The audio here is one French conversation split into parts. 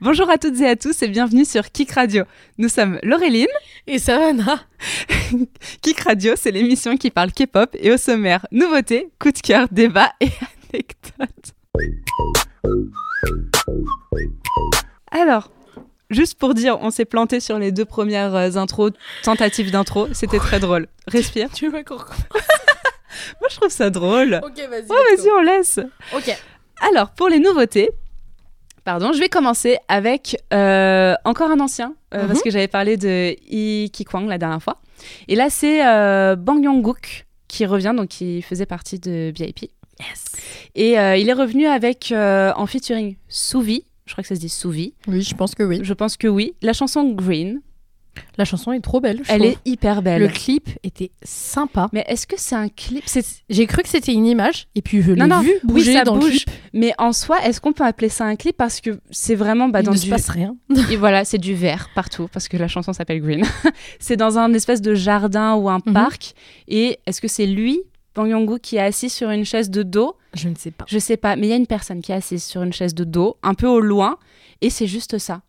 Bonjour à toutes et à tous et bienvenue sur Kik Radio. Nous sommes Laureline. Et Savannah. Kik Radio, c'est l'émission qui parle K-pop et au sommaire, nouveautés, coup de cœur, débat et anecdotes. Alors, juste pour dire, on s'est planté sur les deux premières euh, intros, tentatives d'intro, c'était très drôle. Respire. Tu veux qu'on Moi, je trouve ça drôle. Ok, vas-y. Ouais, vas-y, on laisse. Ok. Alors, pour les nouveautés, pardon, je vais commencer avec euh, encore un ancien, euh, Mhm. parce que j'avais parlé de Lee Ki-kwang la dernière fois. Et là, c'est euh, Bang Yong-guk qui revient, donc qui faisait partie de BIP. Yes. Et il est revenu avec, en featuring, Souvi. Je crois que ça se dit Souvi. Oui, je pense que oui. Je pense que oui. La chanson Green, La chanson est trop belle. je elle trouve. est hyper belle. Le clip était sympa. Mais est-ce que c'est un clip? J'ai cru que c'était une image et puis je l'ai vu oui, bouger ça dans le clip. Mais en soi, est-ce qu'on peut appeler ça un clip? Parce que c'est vraiment bah, Il dans ne du... se passe rien. Et voilà, c'est du vert partout parce que la chanson s'appelle Green. c'est dans un espèce de jardin ou un Mhm. parc. Et est-ce que c'est lui, Bang Yong-guk, qui est assis sur une chaise de dos? Je ne sais pas. Je sais pas, mais il y a une personne qui est assise sur une chaise de dos, un peu au loin, et c'est juste ça.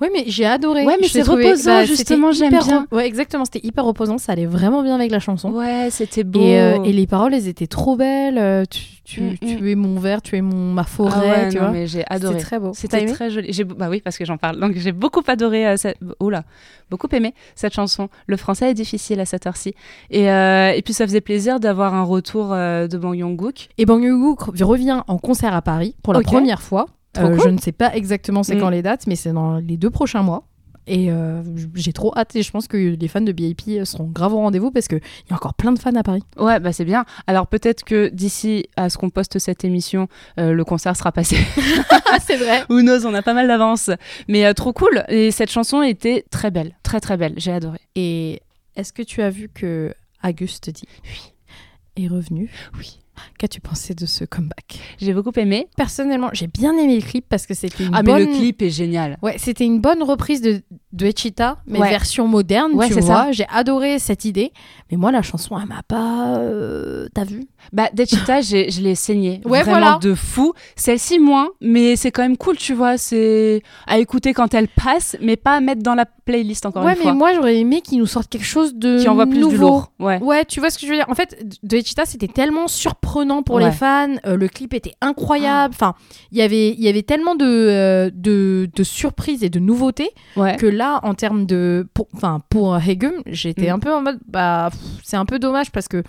Ouais, mais j'ai adoré. Ouais, mais c'est reposant, bah, justement, j'aime hyper bien. Ouais, exactement. C'était hyper reposant. Ça allait vraiment bien avec la chanson. Ouais, c'était beau. Et, euh, et les paroles, elles étaient trop belles. Euh, Tu, tu, Mm, tu es mon verre, tu es mon, ma Ah forêt, ouais, tu non, vois. mais j'ai adoré. C'était très beau. C'était très joli. Bah oui, parce que j'en parle. Donc j'ai beaucoup adoré euh, cette... Oula, beaucoup aimé cette chanson. Le français est difficile à cette heure-ci. Et, euh, et puis ça faisait plaisir d'avoir un retour euh, de Bang Yong-guk. Et Bang Yong-guk revient en concert à Paris pour la première fois. Euh, cool. Je ne sais pas exactement c'est Mm. quand les dates, mais c'est dans les deux prochains mois. Et euh, j'ai trop hâte et je pense que les fans de BIP seront grave au rendez-vous parce qu'il y a encore plein de fans à Paris. Ouais, bah c'est bien. Alors peut-être que d'ici à ce qu'on poste cette émission, euh, le concert sera passé. Ah, c'est vrai. Who knows, on a pas mal d'avance. Mais euh, trop cool. Et cette chanson était très belle, très très belle. J'ai adoré. Et est-ce que tu as vu que Auguste dit Oui. est revenu? Oui. Qu'as-tu pensé de ce comeback? J'ai beaucoup aimé. Personnellement, j'ai bien aimé le clip parce que c'était une Ah, bonne... mais le clip est génial. Ouais, c'était une bonne reprise de, de Echita, mais Ouais. version moderne, Ouais, tu vois. J'ai adoré cette idée. Mais moi, la chanson, elle m'a pas... euh, T'as vu? Bah, Dechita, je l'ai saigné. Ouais, Vraiment voilà. de fou. Celle-ci, moins, mais c'est quand même cool, tu vois. C'est à écouter quand elle passe, mais pas à mettre dans la playlist encore Ouais, une mais fois. moi, j'aurais aimé qu'ils nous sortent quelque chose de Qui envoie plus nouveau. du lourd. Ouais. Ouais, tu vois ce que je veux dire? En fait, de Echita, c'était tellement surprenant pour Ouais. les fans. euh, le clip était incroyable. Enfin, il y avait, il y avait tellement de, euh, de, de surprises et de nouveautés Ouais. que là, en termes de, pour, enfin, pour Hegum, j'étais Mm. un peu en mode, bah, c'est un peu dommage parce que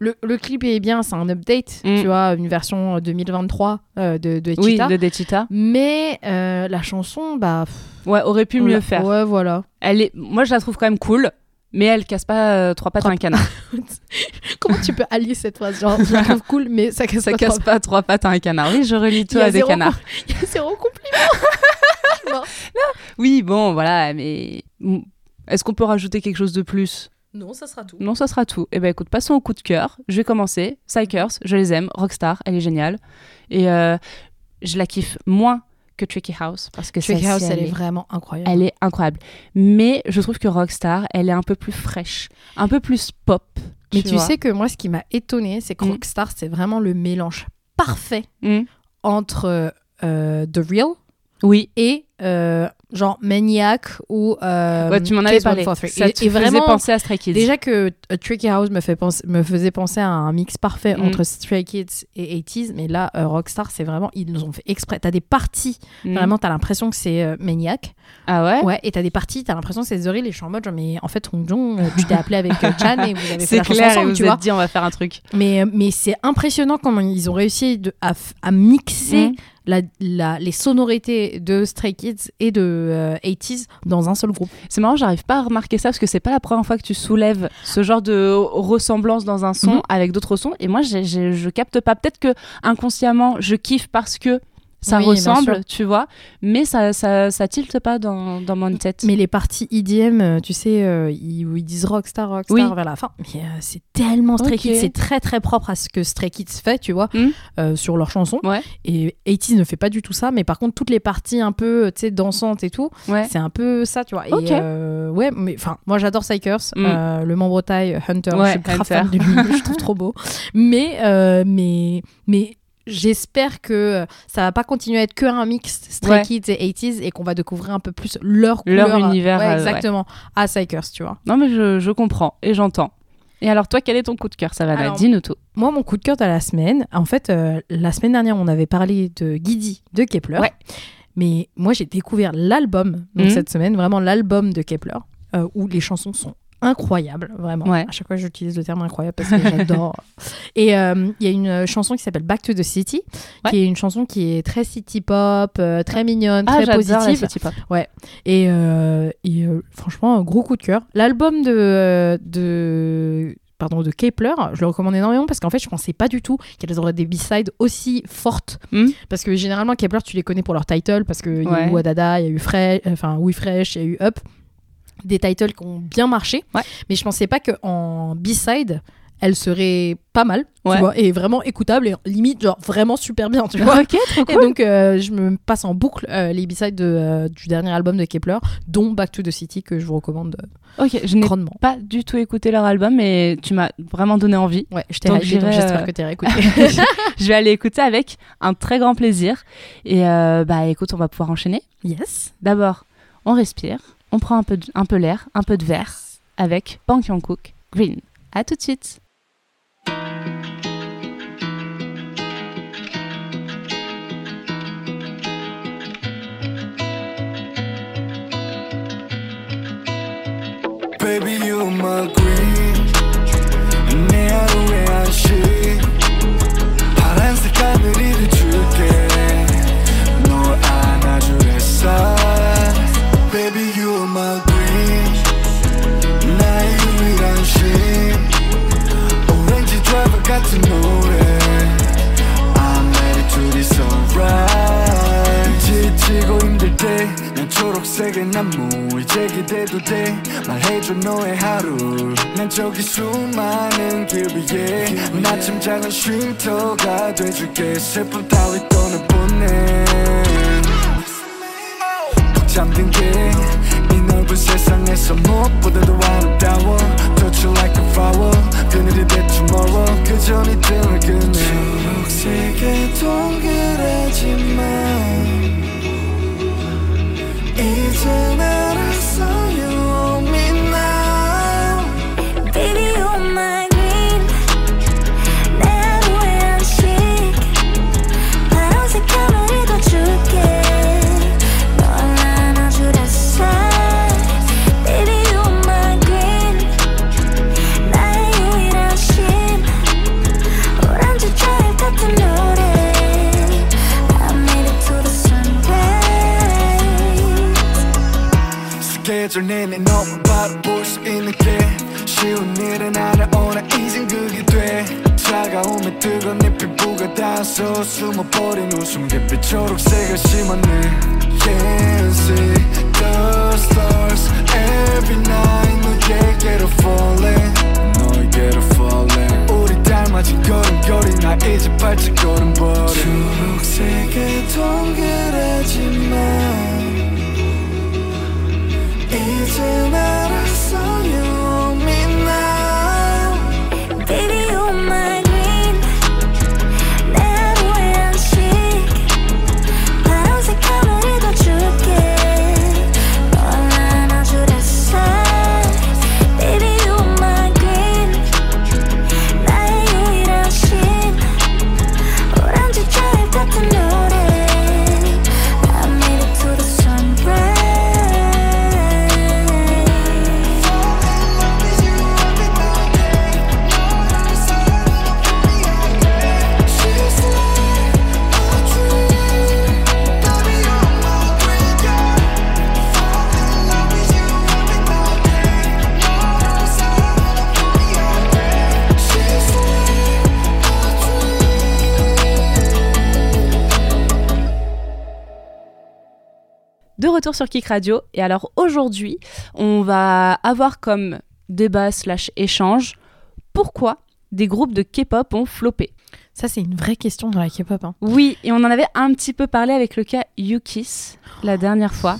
le, le clip est bien, c'est un update, Mm. tu vois, une version 2023 euh, de, de Oui, de Dechita. Mais euh, la chanson, bah, pff, Ouais, aurait pu mieux l'a- faire. Ouais, voilà. Elle est... Moi, je la trouve quand même cool, mais elle casse pas euh, trois pattes à un canard. Comment tu peux allier cette phrase? Genre, je la trouve cool, mais ça casse Ça pas casse pas trois pattes à un canard. Oui, je relis tout à des canards. Il y a zéro compliment. Non. Oui, bon, voilà, mais est-ce qu'on peut rajouter quelque chose de plus? Non, ça sera tout. Non, ça sera tout. Eh ben écoute, passons au coup de cœur. Je vais commencer. Psychers, je les aime. Rockstar, elle est géniale. Et euh, je la kiffe moins que Tricky House parce que Trick celle-ci, House, elle, elle est vraiment incroyable. elle est incroyable. Mais je trouve que Rockstar, elle est un peu plus fraîche, un peu plus pop. Mais tu sais que moi, ce qui m'a étonné, c'est que Mm. Rockstar, c'est vraiment le mélange parfait Hmm. entre euh, The Real Oui. et euh, genre Maniac ou euh, Ouais, tu m'en avais parlé. 143. Ça Et- te et faisait vraiment, penser à Stray Kids. Déjà que euh, Tricky House me, fait penser, me faisait penser à un mix parfait Mm. entre Stray Kids et 80s, mais là, euh, Rockstar, c'est vraiment, ils nous ont fait exprès. T'as des parties, Hmm. vraiment, t'as l'impression que c'est euh, Maniac. Ah ouais, Ouais, et t'as des parties, t'as l'impression que c'est The Real, et je suis en mode, genre, mais en fait, Hong Jong, tu t'es appelé avec Chan et vous avez fait la clair, et ensemble, vous tu vous vois. êtes dit on va faire un truc. Mais, mais c'est impressionnant comment ils ont réussi de- à, à mixer Mm. La, la- les sonorités de Stray Kids et de euh, 80s dans un seul groupe. C'est marrant, j'arrive pas à remarquer ça parce que c'est pas la première fois que tu soulèves ce genre de ressemblance dans un son Mhm. avec d'autres sons. Et moi, je capte pas. Peut-être que inconsciemment, je kiffe parce que ça Oui, ressemble, tu vois, mais ça, ça, ça tilte pas dans, dans mon tête. Mais les parties EDM, euh, tu sais, euh, ils, où ils disent Rockstar, Rockstar Oui. vers la fin, mais euh, c'est tellement Stray. Kids, c'est très très propre à ce que Stray Kids fait, tu vois, euh, sur leurs chansons. Ouais. Et 80s ne fait pas du tout ça, mais par contre, toutes les parties un peu, tu sais, dansantes et tout, Ouais. c'est un peu ça, tu vois. Et, Ok. euh, ouais, mais enfin, moi j'adore Psychers, Mm. euh, le membre taille Hunter, Ouais, je suis grave fan de lui, je trouve trop beau. Mais, mais, mais j'espère que ça va pas continuer à être que un mix Stray Ouais. Kids et 80s et qu'on va découvrir un peu plus leur Leur couleur, univers, ouais, euh, exactement, à Psychers, tu vois. Non, mais je, je comprends et j'entends. Et alors, toi, quel est ton coup de cœur, Savannah Alors, Dis-nous tout. Moi, mon coup de cœur de la semaine, en fait, euh, la semaine dernière, on avait parlé de Guidi de Kepler. Ouais. Mais moi, j'ai découvert l'album, donc Mhm. cette semaine, vraiment l'album de Kepler, euh, où les chansons sont incroyables, vraiment. Ouais. À chaque fois, j'utilise le terme incroyable parce que j'adore. Et euh, il y a une chanson qui s'appelle Back to the City, Ouais. qui est une chanson qui est très city pop, euh, très mignonne, Ah, très j'adore la positive. city pop. Et, euh, et, euh, franchement, un gros coup de cœur. L'album de, de, pardon, de Kepler, je le recommande énormément parce qu'en fait, je pensais pas du tout qu'elles auraient des B-sides aussi fortes. Hmm. Parce que généralement, Kepler, tu les connais pour leur title parce qu'il y a Ouais. eu Wadada, il y a eu Fresh, enfin, Oui Fresh, il y a eu Up. Des titles qui ont bien marché. Ouais. Mais je pensais pas qu'en B-side, elles seraient pas mal, Ouais. tu vois, et vraiment écoutables et limite, genre vraiment super bien, tu vois. Ok, trop Et cool. donc, euh, je me passe en boucle euh, les B-sides de, euh, du dernier album de Kepler, dont Back to the City, que je vous recommande Ok, je n'ai pas du tout écouté leur album, mais tu m'as vraiment donné envie. Ouais, je t'ai Donc, donc j'espère que écouté. je vais aller écouter avec un très grand plaisir. Et bah écoute, on va pouvoir enchaîner. yes. D'abord, on respire, on prend un peu, de- un peu l'air, un peu de verre avec Bang Cook Green. À tout de suite. Baby, you're my green. 내 하루의 안식. 파란색 하늘이를 줄게. 널 안아줄 햇살. 같은 노래. I'm ready to be so right. 지치고 힘들 때 난 초록색의 나무 이제 기대도 돼 말해줘 너의 하루 난 저기 수많은 길 위에 마침 작은 쉼터가 돼줄게 슬픔 따위 떠나보 sur Kick Radio. Et alors aujourd'hui, on va avoir comme débat slash échange pourquoi des groupes de K-pop ont floppé. Ça, c'est une vraie question dans la K-pop. hein. Oui, et on en avait un petit peu parlé avec le cas Yukis la dernière fois.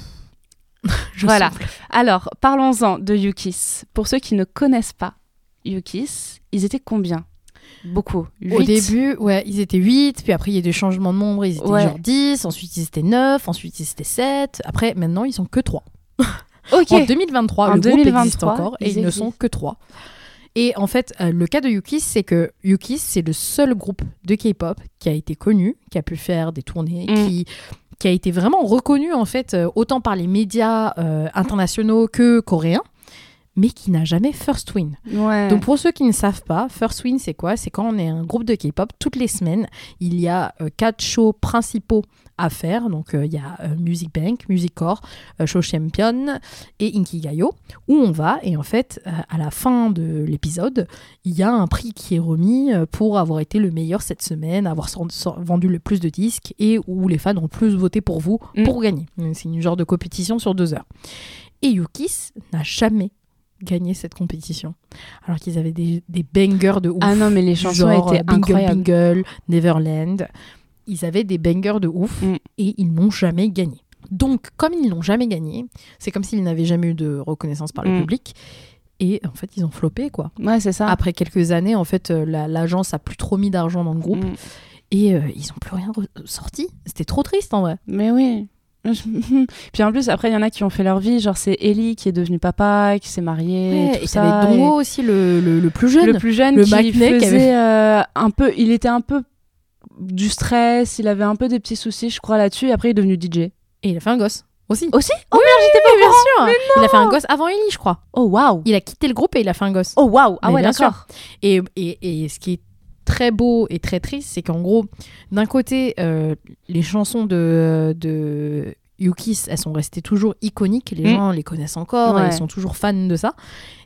Je Voilà. souffle. Alors, parlons-en de Yukis. Pour ceux qui ne connaissent pas Yukis, ils étaient combien? Beaucoup. Au début, ouais, ils étaient 8, puis après il y a eu des changements de nombre, ils étaient Ouais. genre 10, ensuite ils étaient 9, ensuite ils étaient 7, après maintenant ils sont que 3. Ok. En 2023, En le groupe existe 2023, encore et ils ils ne sont que 3. Et en fait, euh, le cas de Yukis, c'est que Yukis, c'est le seul groupe de K-pop qui a été connu, qui a pu faire des tournées, Mm. qui, qui a été vraiment reconnu en fait, euh, autant par les médias euh, internationaux que coréens, mais qui n'a jamais First Win. Ouais. Donc pour ceux qui ne savent pas, First Win c'est quoi? C'est quand on est un groupe de K-pop, toutes les semaines, il y a euh, quatre shows principaux à faire. Donc euh, il y a euh, Music Bank, Music Core, Show Champion et Inkigayo, où on va et en fait à la fin de l'épisode, il y a un prix qui est remis pour avoir été le meilleur cette semaine, avoir vendu le plus de disques et où les fans ont plus voté pour vous Mm. pour gagner. C'est une genre de compétition sur deux heures. Et Yukis n'a jamais gagné cette compétition. Alors qu'ils avaient des, des bangers de ouf. Ah non, mais les chansons genre, étaient euh, incroyables. Bingle, Neverland. Ils avaient des bangers de ouf Mm. et ils n'ont jamais gagné. Donc, comme ils n'ont jamais gagné, c'est comme s'ils n'avaient jamais eu de reconnaissance par le Mm. public. Et en fait, ils ont floppé, quoi. Ouais, c'est ça. Après quelques années, en fait, euh, la- l'agence a plus trop mis d'argent dans le groupe Mm. et euh, ils n'ont plus rien sorti. C'était trop triste, en vrai. Mais oui. Puis en plus, après, il y en a qui ont fait leur vie. Genre, c'est Ellie qui est devenu papa, qui s'est marié. Ouais, et tout et ça, t'avais et- Dongo aussi, le, le- le plus jeune. Le plus jeune Le qui faisait avait- euh, un peu. Il était un peu du stress. Il avait un peu des petits soucis, je crois, là-dessus. Et après, il est devenu DJ. Et il a fait un gosse aussi. Aussi? Oh, j'étais pas bien sûr. Il a fait un gosse avant Ellie, je crois. Oh, waouh Il a quitté le groupe et il a fait un gosse. Oh, waouh Ah Mais ouais, d'accord. Et, et, et ce qui est très beau et très triste, c'est qu'en gros, d'un côté, euh, les chansons de, de Yukis, elles sont restées toujours iconiques. Les Mm. gens les connaissent encore et ils sont toujours fans de ça.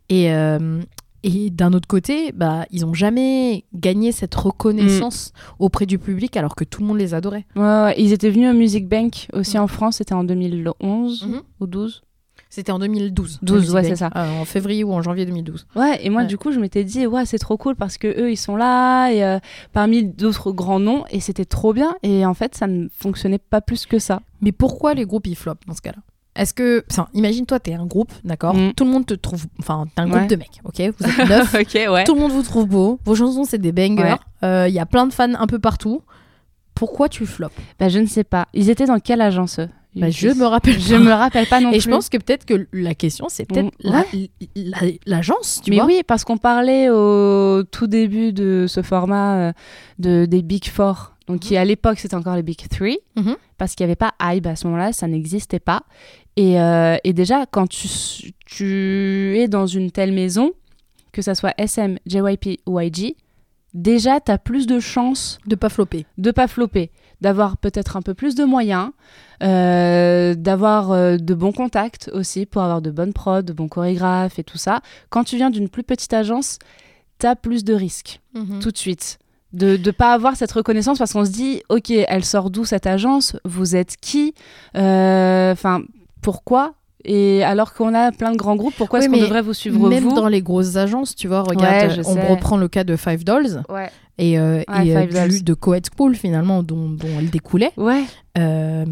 Et, euh, et d'un autre côté, bah, ils n'ont jamais gagné cette reconnaissance auprès du public alors que tout le monde les adorait. Ouais, ouais. Ils étaient venus au Music Bank aussi en France. C'était en 2011 Mhm. ou 12. C'était en 2012. 12, Music ouais, c'est ça. euh, en février ou en janvier 2012. Ouais, et moi, Ouais. du coup, je m'étais dit, ouais, c'est trop cool parce que eux, ils sont là, et euh, parmi d'autres grands noms, et c'était trop bien. Et en fait, ça ne fonctionnait pas plus que ça. Mais pourquoi les groupes ils flopent dans ce cas-là? Est-ce que, enfin, imagine-toi, t'es un groupe, d'accord? Mm. Tout le monde te trouve, enfin, t'es un groupe Ouais. de mecs, ok? Vous êtes neuf, ok, ouais. tout le monde vous trouve beau, vos chansons c'est des bangers, Ouais. il y a plein de fans un peu partout. Pourquoi tu flops? Bah, je ne sais pas. Ils étaient dans quelle agence eux? Bah, Je me rappelle. Je pas. me rappelle pas non Et plus. je pense que peut-être que la question c'est peut-être Mm, la- la- l'agence, tu Mais vois oui, parce qu'on parlait au tout début de ce format euh, de, des Big Four. Donc, qui à l'époque, c'était encore les Big Three. Mhm. Parce qu'il n'y avait pas Hybe à ce moment-là, ça n'existait pas. Et, euh, et déjà, quand tu, tu es dans une telle maison, que ça soit SM, JYP ou YG, déjà, tu as plus de chances de pas flopper. de pas flopper, d'avoir peut-être un peu plus de moyens, euh, d'avoir euh, de bons contacts aussi pour avoir de bonnes prods, de bons chorégraphes et tout ça. Quand tu viens d'une plus petite agence, t'as plus de risques Mhm. tout de suite. De ne pas avoir cette reconnaissance parce qu'on se dit, ok, elle sort d'où cette agence? Vous êtes qui? Euh, Enfin, pourquoi? Et alors qu'on a plein de grands groupes, pourquoi Oui, est-ce qu'on devrait vous suivre Même vous? dans les grosses agences, tu vois, regarde, Ouais, on sais. reprend le cas de Five Dolls Ouais. Et, euh, Ouais, et, euh, du- de Coed School finalement dont, dont elle découlait. Ouais. Euh,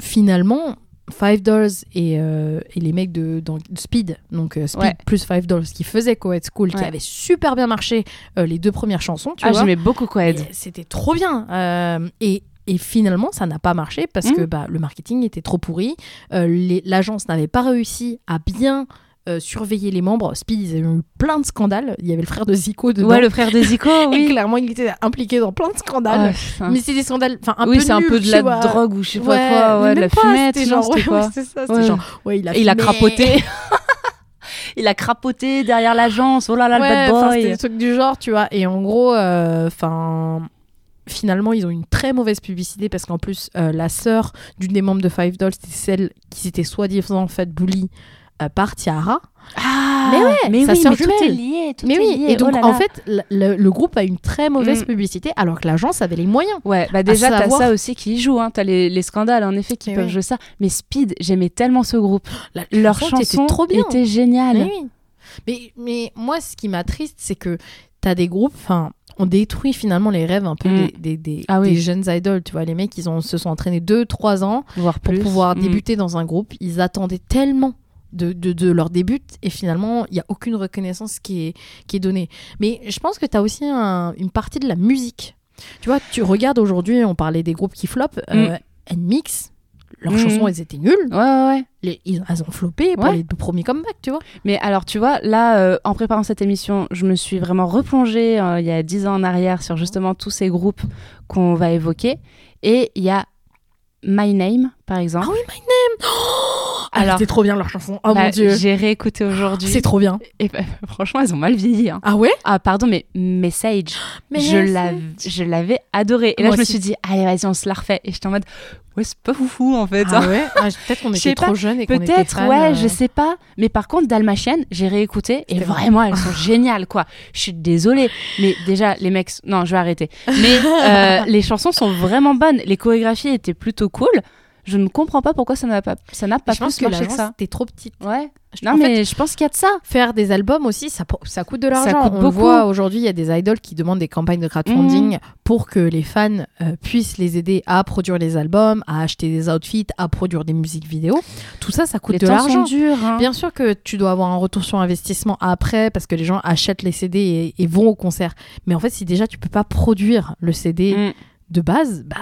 finalement, Five Dollars et, euh, et les mecs de, dans Speed, donc euh, Speed Ouais. plus Five Dollars, qui faisaient Coed School, qui avait super bien marché euh, les deux premières chansons, tu Ah, j'aimais beaucoup Coed. C'était trop bien. Euh, et, et finalement, ça n'a pas marché parce Mm. que bah, le marketing était trop pourri. Euh, L'agence n'avait pas réussi à bien euh, surveiller les membres. Speed, ils avaient eu plein de scandales. Il y avait le frère de Zico dedans. Ouais, le frère des Zico, Et oui. clairement, il était impliqué dans plein de scandales. Ah. Mais c'est des scandales, enfin un oui, peu c'est un peu de la vois. drogue ou je sais pas quoi, ouais, de la fumette, genre, ouais, quoi c'est ça, Ouais. genre, ouais, il a Et il a crapoté. il a crapoté derrière l'agence. Oh là là, Ouais, le bad boy. c'était des trucs du genre, tu vois. Et en gros, euh, enfin. finalement, ils ont une très mauvaise publicité parce qu'en plus, euh, la sœur d'une des membres de Five Dolls, c'était celle qui s'était soi-disant fait bully par Tiara. Ah, Mais ouais, mais sa oui, mais tout est lié. Tout Mais est oui, lié. et donc Oh là en fait, le, groupe a une très mauvaise Mm. publicité alors que l'agence avait les moyens. Ouais, bah déjà, t'as savoir- ça aussi qui y joue. Hein. T'as les, les scandales, en effet, qui Mais peuvent oui. jouer ça. Mais Speed, j'aimais tellement ce groupe. La, Leur chanson chanson était trop bien. était géniale. Mais oui. Mais, mais moi, ce qui m'attriste, c'est que tu as des groupes, enfin, on détruit finalement les rêves un peu Mm. des, des, des- Ah oui. des jeunes idoles. Tu vois, les mecs, ils ont, se sont entraînés 2-3 ans Voire pour pouvoir Mm. débuter dans un groupe. Ils attendaient tellement de, de, de leur début et finalement, il n'y a aucune reconnaissance qui est, qui est donnée. Mais je pense que tu as aussi un- une partie de la musique. Tu vois, tu regardes aujourd'hui, on parlait des groupes qui flopent, euh, NMIX, leurs Mm. chansons, elles étaient nulles. Ouais, ouais, ouais. Les, ils, elles ont floppé pour Ouais. les deux premiers comebacks, tu vois. Mais alors, tu vois, là, euh, en préparant cette émission, je me suis vraiment replongée euh, il y a dix ans en arrière sur justement tous ces groupes qu'on va évoquer. Et il y a My Name, par exemple. Ah oui, My Name Alors, Alors, c'était trop bien leur chanson. Oh Bah, mon dieu. J'ai réécouté aujourd'hui. C'est trop bien. Et bah, franchement, elles ont mal vieilli. hein. Ah ouais? Ah, pardon, mais Message, Mais je l'avais adoré. Et là, je me suis dit, allez, vas-y, on se la refait. Et j'étais en mode, ouais, c'est pas foufou, en fait. Ah hein. ouais? Ah, Peut-être qu'on était trop jeunes et qu'on était Peut-être, ouais, euh. je sais pas. Mais par contre, Dalmatienne, j'ai réécouté et vraiment, elles sont géniales, quoi. Je suis désolée. Mais déjà, les mecs, non, je vais arrêter. Mais euh, les chansons sont vraiment bonnes. Les chorégraphies étaient plutôt cool. Je ne comprends pas pourquoi ça n'a pas, ça n'a pas je pense plus que marché que ça. était trop petite. Ouais. Non, en fait, mais je pense qu'il y a de ça. faire des albums aussi, ça, ça coûte de l'argent. coûte On le beaucoup. voit aujourd'hui, il y a des idoles qui demandent des campagnes de crowdfunding Mhm. pour que les fans euh, puissent les aider à produire les albums, à acheter des outfits, à produire des musiques vidéo. Tout ça, ça coûte Les de l'argent. hein. Bien sûr que tu dois avoir un retour sur investissement après parce que les gens achètent les CD et, et vont au concert. Mais en fait, si déjà tu peux pas produire le CD Mm. de base, bah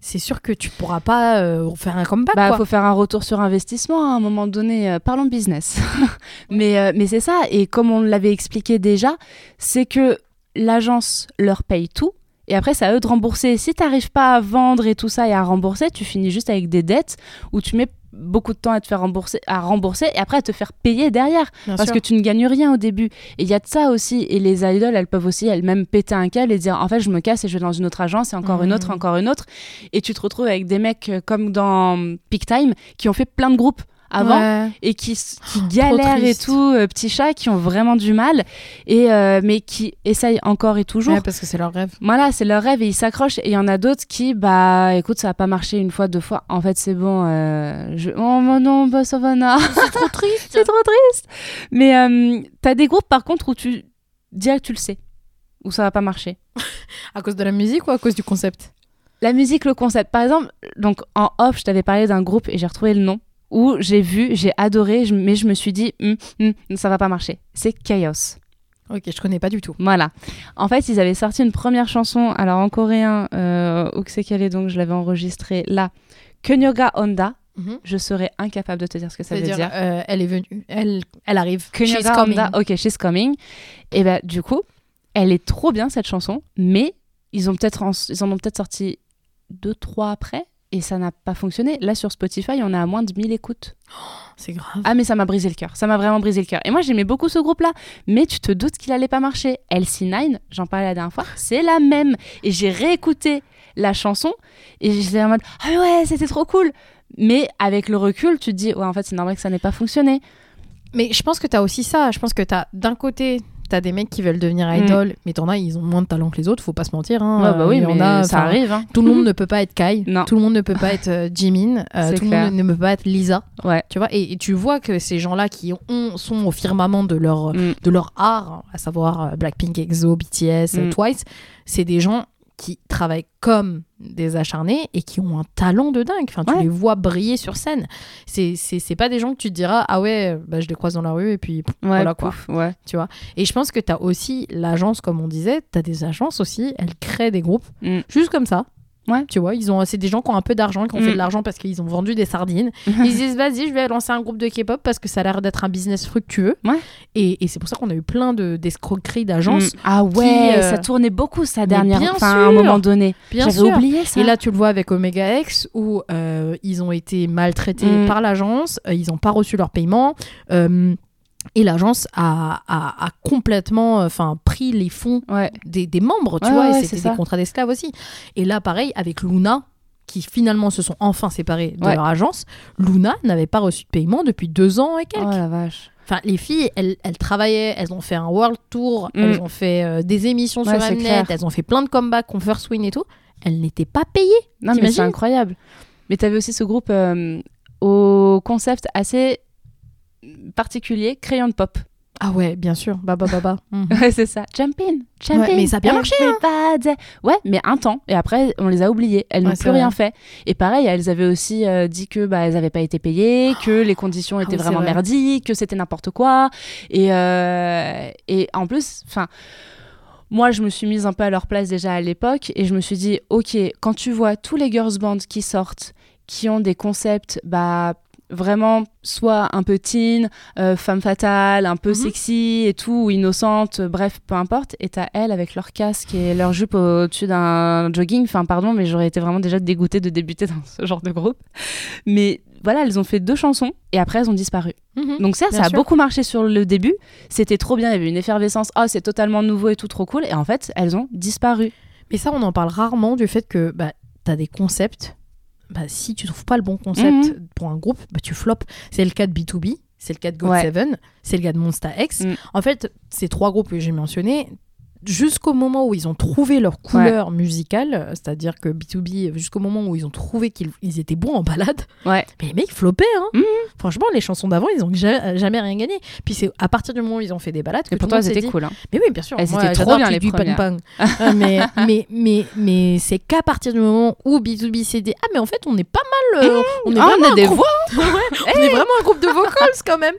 c'est sûr que tu pourras pas euh, faire un comeback. Bah, quoi. faut faire un retour sur investissement à un moment donné. Euh, parlons business. mais euh, mais c'est ça. Et comme on l'avait expliqué déjà, c'est que l'agence leur paye tout. Et après, c'est à eux de rembourser. Si tu n'arrives pas à vendre et tout ça et à rembourser, tu finis juste avec des dettes où tu mets beaucoup de temps à te faire rembourser, à rembourser et après à te faire payer derrière Bien parce sûr. que tu ne gagnes rien au début. Et il y a de ça aussi. Et les idoles, elles peuvent aussi elles-mêmes péter un câble et dire en fait, je me casse et je vais dans une autre agence et encore une autre, Mhm. encore une autre. Et tu te retrouves avec des mecs euh, comme dans Peak Time qui ont fait plein de groupes avant Ouais. et qui, qui galèrent et tout, euh, petits chats qui ont vraiment du mal, et, euh, mais qui essayent encore et toujours. Ouais, parce que c'est leur rêve. Voilà, c'est leur rêve et ils s'accrochent. Et il y en a d'autres qui, bah écoute, ça n'a pas marché une fois, deux fois. En fait, c'est bon. euh, je... Oh bah non, bah ça va. C'est trop triste. c'est trop triste. Mais euh, t'as des groupes par contre où tu direct tu le sais, où ça va pas marcher. À cause de la musique ou à cause du concept? La musique, le concept. Par exemple, donc en off, je t'avais parlé d'un groupe et j'ai retrouvé le nom où j'ai vu, j'ai adoré, mais je me suis dit, Hum, hum, ça va pas marcher. C'est Chaos. Ok, je connais pas du tout. Voilà. En fait, ils avaient sorti une première chanson, alors en coréen, euh, où que c'est qu'elle est donc, je l'avais enregistrée là. Kenyoga Honda. Je serais incapable de te dire ce que ça veut dire. euh, elle est venue, elle, elle arrive. She's Kenyoga coming. Honda, ok, she's coming. Et bah, du coup, elle est trop bien cette chanson, mais ils, ont peut-être ils en ont peut-être sorti deux, trois après, et ça n'a pas fonctionné. Là, sur Spotify, on a à moins de 1000 écoutes. C'est grave. Ah, mais ça m'a brisé le cœur. Ça m'a vraiment brisé le cœur. Et moi, j'aimais beaucoup ce groupe-là. Mais tu te doutes qu'il allait pas marcher. LC9, j'en parlais la dernière fois, c'est la même. Et j'ai réécouté la chanson et j'étais en mode Ah ouais, c'était trop cool. Mais avec le recul, tu te dis Ouais, en fait, c'est normal que ça n'ait pas fonctionné. Mais je pense que t'as aussi ça. Je pense que t'as d'un côté, t'as des mecs qui veulent devenir Mm. idol, mais t'en as, ils ont moins de talent que les autres. Faut pas se mentir. Hein. Ouais, bah oui, Il y en mais a, ça arrive. hein. Tout le monde ne peut pas être Kai. Non. Tout le monde ne peut pas être euh, Jimin. euh, tout le monde ne peut pas être Lisa. Ouais. Tu vois. Et, et tu vois que ces gens-là qui ont, sont au firmament de leur Mm. de leur art, hein, à savoir euh, Blackpink, EXO, BTS, Mm. Twice, c'est des gens qui travaillent comme des acharnés et qui ont un talent de dingue. Enfin, tu Ouais. les vois briller sur scène. C'est c'est c'est pas des gens que tu te diras ah ouais, bah, je les croise dans la rue et puis pff, Ouais, voilà quoi. pouf, ouais. Tu vois. Et je pense que tu as aussi l'agence, comme on disait, tu as des agences aussi, elles créent des groupes Mm. juste comme ça. Ouais. Tu vois, ils ont, c'est des gens qui ont un peu d'argent, qui ont fait Mm. de l'argent parce qu'ils ont vendu des sardines. Ils se disent, vas-y, je vais lancer un groupe de K-pop parce que ça a l'air d'être un business fructueux. Ouais. Et, et c'est pour ça qu'on a eu plein de, d'escroqueries d'agences. Mm. Ah ouais, qui, euh, ça tournait beaucoup ça dernière, enfin à un moment donné. Bien J'avais sûr. oublié ça. Et là, tu le vois avec Omega X où euh, ils ont été maltraités Mm. par l'agence, euh, ils n'ont pas reçu leur paiement. euh, et l'agence a, a- a complètement enfin pris les fonds ouais. des, des membres, tu Ouais, vois, ouais, et c'était des contrats d'esclaves aussi. Et là, pareil, avec Luna, qui finalement se sont enfin séparés de leur agence, Luna n'avait pas reçu de paiement depuis deux ans et quelques. Oh la vache. Enfin, les filles, elles, elles travaillaient, elles ont fait un world tour, Mm. elles ont fait euh, des émissions sur Mnet, clair. elles ont fait plein de comebacks, First Win et tout. Elles n'étaient pas payées. Non, mais c'est incroyable. Mais tu avais aussi ce groupe euh, au concept assez particulier, Crayon de Pop. Ah ouais, bien sûr. Bah bah bah. Ouais, c'est ça. Jump in, jump Ouais, in. mais ça a bien marché, hein. Ouais, mais un temps. Et après, on les a oubliées. Elles n'ont Ouais, plus rien fait. Et pareil, elles avaient aussi euh, dit que bah, elles n'avaient pas été payées, que les conditions étaient oui, c'est vraiment vrai. merdiques, que c'était n'importe quoi. Et, euh, et en plus, enfin. Moi, je me suis mise un peu à leur place déjà à l'époque et je me suis dit, ok, quand tu vois tous les girls bands qui sortent, qui ont des concepts, bah, vraiment soit un peu teen, euh, femme fatale, un peu Mhm. sexy et tout, ou innocente, euh, bref, peu importe. Et t'as elles avec leur casque et leur jupe au-dessus d'un jogging. Enfin, pardon, mais j'aurais été vraiment déjà dégoûtée de débuter dans ce genre de groupe. Mais voilà, elles ont fait deux chansons et après elles ont disparu. Mhm. Donc ça, ça a sûr. beaucoup marché sur le début. C'était trop bien, il y avait une effervescence. Oh, c'est totalement nouveau et tout, trop cool. Et en fait, elles ont disparu. Mais ça, on en parle rarement du fait que bah, tu as des concepts. Bah, si tu trouves pas le bon concept Mhm. pour un groupe, bah, tu flops. C'est le cas de B2B, c'est le cas de Ouais. GOT7, c'est le cas de Monsta X. Mm. En fait, ces trois groupes que j'ai mentionnés, jusqu'au moment où ils ont trouvé leur couleur musicale, c'est-à-dire que B2B, jusqu'au moment où ils ont trouvé qu'ils ils étaient bons en balade, Ouais. mais les mecs floppaient. Hein. Mhm. Franchement, les chansons d'avant, ils ont jamais, jamais rien gagné. Puis c'est à partir du moment où ils ont fait des balades que Et tout monde elles étaient dit, cool. hein. mais oui, bien sûr. Elles moi, étaient trop bien, les du premières. Pang Pang. Euh, mais mais, mais, mais c'est qu'à partir du moment où B2B s'est dit Ah, mais en fait, on est pas mal. euh, on, est Ah, on a des groupe- voix. on est vraiment un groupe de vocals quand même.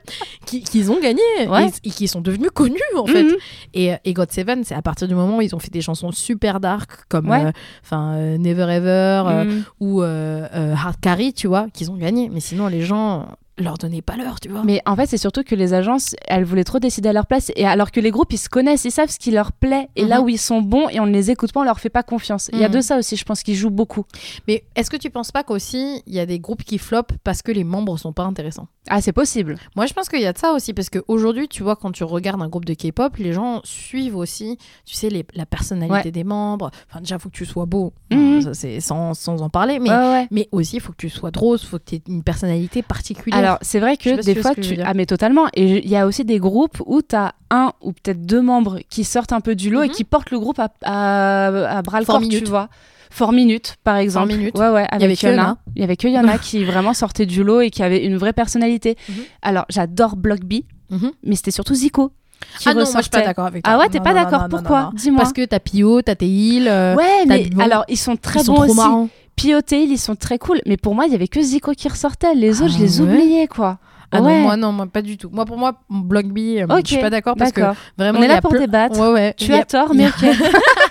Qui, qu'ils ont gagné et, et qui sont devenus connus en fait. Mhm. Et, et God7, c'est à partir du moment où ils ont fait des chansons super dark comme Ouais. euh, enfin, euh, Never Ever euh, Mhm. ou Hard Carry, tu vois, qu'ils ont gagné. Mais sinon, les gens leur donnaient pas l'heure, tu vois. Mais en fait, c'est surtout que les agences, elles voulaient trop décider à leur place. Et alors que les groupes, ils se connaissent, ils savent ce qui leur plaît. Et là Mhm. où ils sont bons et on ne les écoute pas, on leur fait pas confiance. Il y a Mhm. de ça aussi, je pense qu'ils jouent beaucoup. Mais est-ce que tu penses pas qu'aussi il y a des groupes qui flopent parce que les membres sont pas intéressants? Ah, c'est possible. Moi, je pense qu'il y a de ça aussi, parce qu'aujourd'hui, tu vois, quand tu regardes un groupe de K-pop, les gens suivent aussi, tu sais, les- la personnalité Ouais. des membres. Enfin, déjà, il faut que tu sois beau, Mhm. Ça, c'est sans, sans en parler, mais, Ouais, ouais. mais aussi, il faut que tu sois drôle, il faut que tu aies une personnalité particulière. Alors, c'est vrai que des fois, que tu. Ah, mais totalement. Et il y a aussi des groupes où tu as un ou peut-être deux membres qui sortent un peu du lot et Mhm. qui portent le groupe à, à, à bras le corps, tu vois. Fort Minute, par exemple. Minute. Ouais, ouais. avait Avec. Il y avait que Yana qui vraiment sortait du lot et qui avait une vraie personnalité. Mhm. Alors, j'adore Block B, Mhm. mais c'était surtout Zico. Qui Ah non, moi, je suis pas d'accord avec toi. Ah ouais, t'es pas d'accord Pourquoi. Dis-moi. Parce que t'as Pio, t'as heals, euh, Ouais, mais alors ils sont très ils sont bons trop aussi. marrants. Pio Tail, ils sont très cool. Mais pour moi, il y avait que Zico qui ressortait. Les autres, Ah je les ouais oubliais, quoi. Ah ouais. non, moi, non, moi, pas du tout. Moi, pour moi, Block B, euh, Ok, je suis pas d'accord parce que vraiment, On est là pour débattre. Ouais, ouais. Tu as tort, mais ok.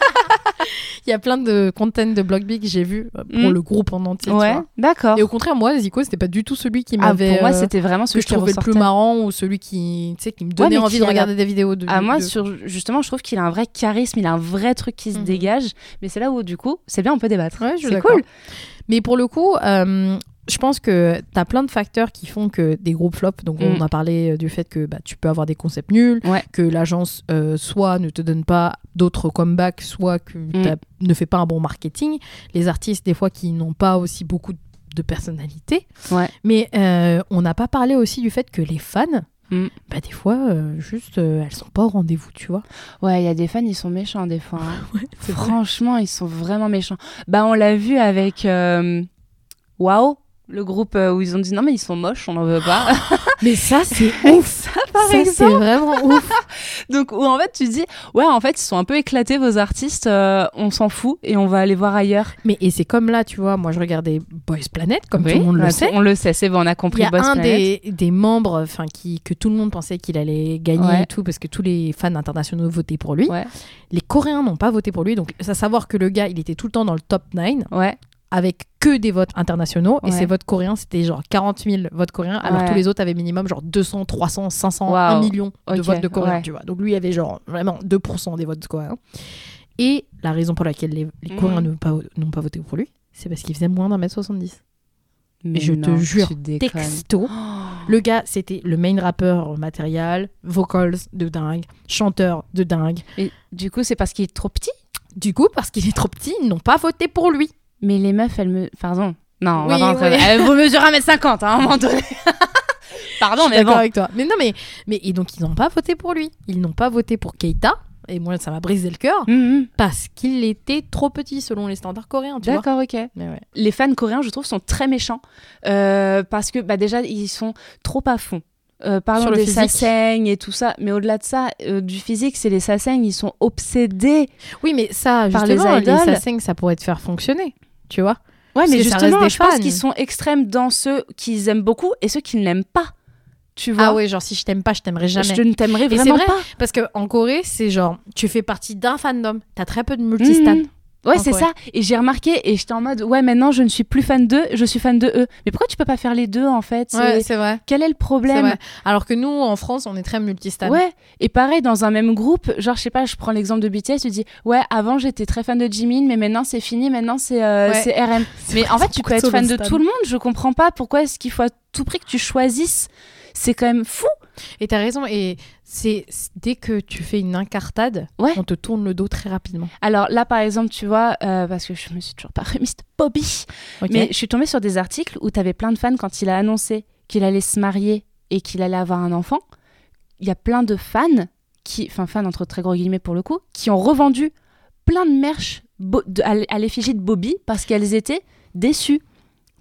Il y a plein de content de Block B que j'ai vu euh, pour Mm. le groupe en entier. ouais, d'accord. Et au contraire, moi, Zico, c'était pas du tout celui qui Ah, m'avait. pour moi, euh, c'était vraiment que celui je qui trouvais le plus marrant ou celui qui, tu sais, qui me donnait envie de a regarder des vidéos de. Ah, moi, sur, justement, je trouve qu'il a un vrai charisme, il a un vrai truc qui se Mhm. dégage. Mais c'est là où, du coup, c'est bien, on peut débattre. Ouais, je c'est cool. Mais pour le coup, euh, je pense que tu as plein de facteurs qui font que des groupes flop. Donc, Mm. on a parlé euh, du fait que bah, tu peux avoir des concepts nuls, Ouais. que l'agence euh, soit ne te donne pas d'autres comebacks, soit que Mm. ne fait pas un bon marketing. Les artistes, des fois, qui n'ont pas aussi beaucoup de personnalité. Ouais. Mais euh, on n'a pas parlé aussi du fait que les fans, Mm. bah, des fois, euh, juste, elles sont pas au rendez-vous, tu vois. Ouais, il y a des fans, ils sont méchants des fois. hein. vrai. Franchement, ils sont vraiment méchants. Bah, on l'a vu avec Wow, le groupe euh, où ils ont dit non, mais ils sont moches, on n'en veut pas. Mais ça, c'est Ouf, ça, par Ça, c'est vraiment ouf. Donc, où en fait, tu dis, ouais, en fait, ils sont un peu éclatés, vos artistes, euh, on s'en fout et on va aller voir ailleurs. Mais et c'est comme là, tu vois, moi je regardais Boys Planet, comme Oui, tout le monde le ouais, sait. On le sait, c'est bon, on a Il compris y a un Planet. des, des membres enfin qui, que tout le monde pensait qu'il allait gagner Ouais. et tout, parce que tous les fans internationaux votaient pour lui. Ouais. Les Coréens n'ont pas voté pour lui, donc à savoir que le gars, il était tout le temps dans le top 9 Ouais, avec que des votes internationaux. Et ces votes coréens, c'était genre 40 000 votes coréens, alors Ouais. tous les autres avaient minimum genre 200, 300, 500, Waouh. 1 million de votes de coréens, ouais. tu vois. Donc lui, il avait genre vraiment 2% des votes coréens. Et la raison pour laquelle les, les Mhm. Coréens n'ont pas, n'ont pas voté pour lui, c'est parce qu'il faisait moins d'un mètre 70. mais je te jure. Texto. Le gars, c'était le main rappeur matériel, vocals de dingue, chanteur de dingue. Et du coup, c'est parce qu'il est trop petit? Du coup, parce qu'il est trop petit, ils n'ont pas voté pour lui. Mais les meufs, elles me. Pardon. Non, on va Oui, pas oui. Elles vous mesurez 1m50 hein, à un moment donné. Pardon, Je suis mais bon. avec toi. Mais non, mais, mais et donc ils n'ont pas voté pour lui. Ils n'ont pas voté pour Keita. Et moi, ça m'a brisé le cœur Mhm. parce qu'il était trop petit selon les standards coréens. D'accord, ok. Mais ouais. Les fans coréens, je trouve, sont très méchants. Euh, parce que bah, déjà, ils sont trop à fond. euh, parlons des sasaignes et tout ça. Mais au-delà de ça, euh, du physique, c'est les sasaignes, ils sont obsédés. Oui, mais ça, Par les justement, les, idoles. sasaeng, ça pourrait te faire fonctionner, tu vois. Ouais, Parce mais justement, des je pense fans. qu'ils sont extrêmes dans ceux qu'ils aiment beaucoup et ceux qui ne l'aiment pas. Tu vois Ah ouais, genre si je t'aime pas, je t'aimerais jamais. Je ne t'aimerais vraiment vrai. pas. Parce que en Corée, c'est genre, tu fais partie d'un fandom, t'as très peu de multistats. Mhm. Ouais, c'est ça. Et j'ai remarqué, et j'étais en mode, ouais, maintenant je ne suis plus fan d'eux, je suis fan de eux. Mais pourquoi tu peux pas faire les deux en fait? Ouais, c'est vrai. Quel est le problème? vrai. Alors que nous, en France, on est très multistats. Ouais, et pareil, dans un même groupe, genre, je sais pas, je prends l'exemple de BTS, tu dis, ouais, avant j'étais très fan de Jimin, mais maintenant c'est fini, maintenant c'est euh, Ouais. RM. Mais vrai, en fait, tu peux être fan de tout le monde, je comprends pas pourquoi est-ce qu'il faut à tout prix que tu choisisses. C'est quand même fou. Et t'as raison. Et c'est dès que tu fais une incartade, Ouais. on te tourne le dos très rapidement. Alors là, par exemple, tu vois, euh, parce que je me suis toujours pas remise de Bobby, mais je suis tombée sur des articles où tu avais plein de fans quand il a annoncé qu'il allait se marier et qu'il allait avoir un enfant. Il y a plein de fans, qui, enfin fans entre très gros guillemets pour le coup, qui ont revendu plein de merch de- à l'effigie de Bobby parce qu'elles étaient déçues.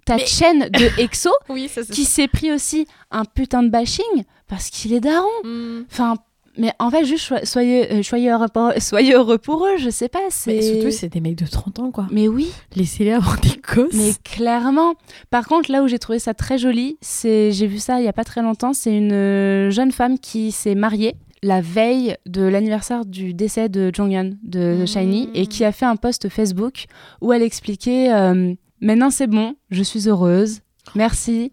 Ta Mais- chaîne de EXO oui, ça c'est qui s'est pris aussi un putain de bashing parce qu'il est daron. Hmm. Enfin, mais en fait, juste soyez, euh, soyez, heureux pour, soyez heureux pour eux, je sais pas. Mais surtout, c'est des mecs de 30 ans, quoi. Mais oui, Laissez-les avoir des gosses. mais clairement. Par contre, là où j'ai trouvé ça très joli, c'est j'ai vu ça il y a pas très longtemps. C'est une euh, jeune femme qui s'est mariée la veille de l'anniversaire du décès de Jonghyun de Mhm. Shiny et qui a fait un post Facebook où elle expliquait euh, maintenant c'est bon, je suis heureuse, merci.